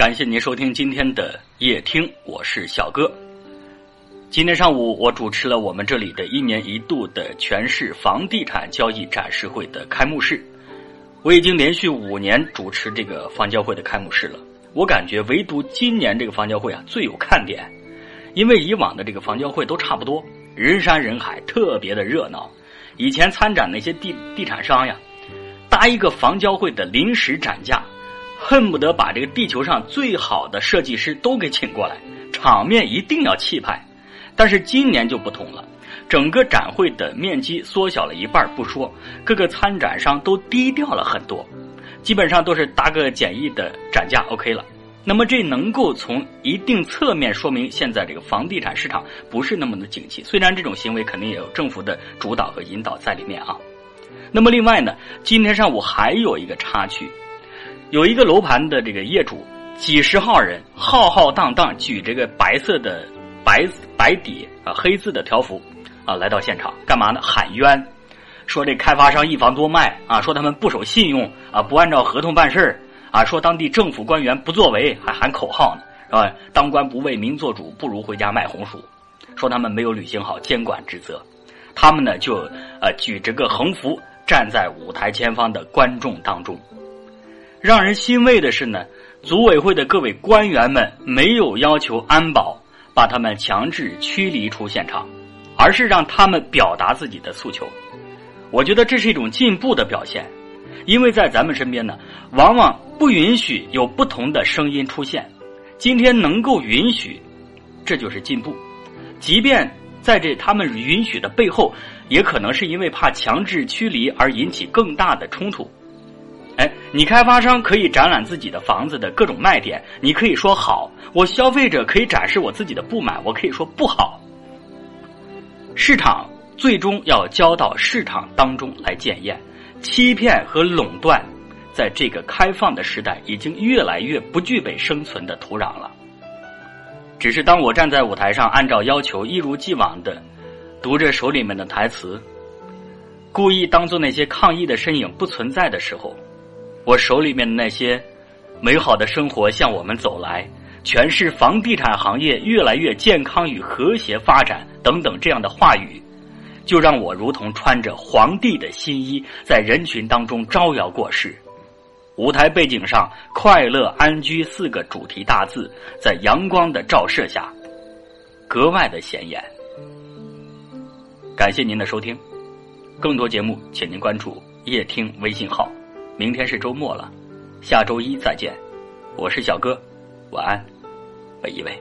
感谢您收听今天的夜听，我是小哥。今天上午，我主持了我们这里的一年一度的全市房地产交易展示会的开幕式。我已经连续五年主持这个房交会的开幕式了。我感觉唯独今年这个房交会啊最有看点，因为以往的这个房交会都差不多，人山人海，特别的热闹。以前参展那些地地产商呀，搭一个房交会的临时展架。恨不得把这个地球上最好的设计师都给请过来，场面一定要气派。但是今年就不同了，整个展会的面积缩小了一半不说，各个参展商都低调了很多，基本上都是搭个简易的展架 OK 了。那么这能够从一定侧面说明现在这个房地产市场不是那么的景气。虽然这种行为肯定也有政府的主导和引导在里面啊。那么另外呢，今天上午还有一个插曲。有一个楼盘的这个业主，几十号人浩浩荡荡举这个白色的白白底啊黑字的条幅啊来到现场干嘛呢？喊冤，说这开发商一房多卖啊，说他们不守信用啊，不按照合同办事啊，说当地政府官员不作为，还喊口号呢，是吧？当官不为民做主，不如回家卖红薯。说他们没有履行好监管职责，他们呢就呃举着个横幅站在舞台前方的观众当中。让人欣慰的是呢，组委会的各位官员们没有要求安保把他们强制驱离出现场，而是让他们表达自己的诉求。我觉得这是一种进步的表现，因为在咱们身边呢，往往不允许有不同的声音出现。今天能够允许，这就是进步。即便在这他们允许的背后，也可能是因为怕强制驱离而引起更大的冲突。哎，你开发商可以展览自己的房子的各种卖点，你可以说好；我消费者可以展示我自己的不满，我可以说不好。市场最终要交到市场当中来检验，欺骗和垄断，在这个开放的时代已经越来越不具备生存的土壤了。只是当我站在舞台上，按照要求一如既往的读着手里面的台词，故意当做那些抗议的身影不存在的时候。我手里面的那些美好的生活向我们走来，全是房地产行业越来越健康与和谐发展等等这样的话语，就让我如同穿着皇帝的新衣，在人群当中招摇过市。舞台背景上“快乐安居”四个主题大字，在阳光的照射下，格外的显眼。感谢您的收听，更多节目，请您关注夜听微信号。明天是周末了，下周一再见。我是小哥，晚安，每一位。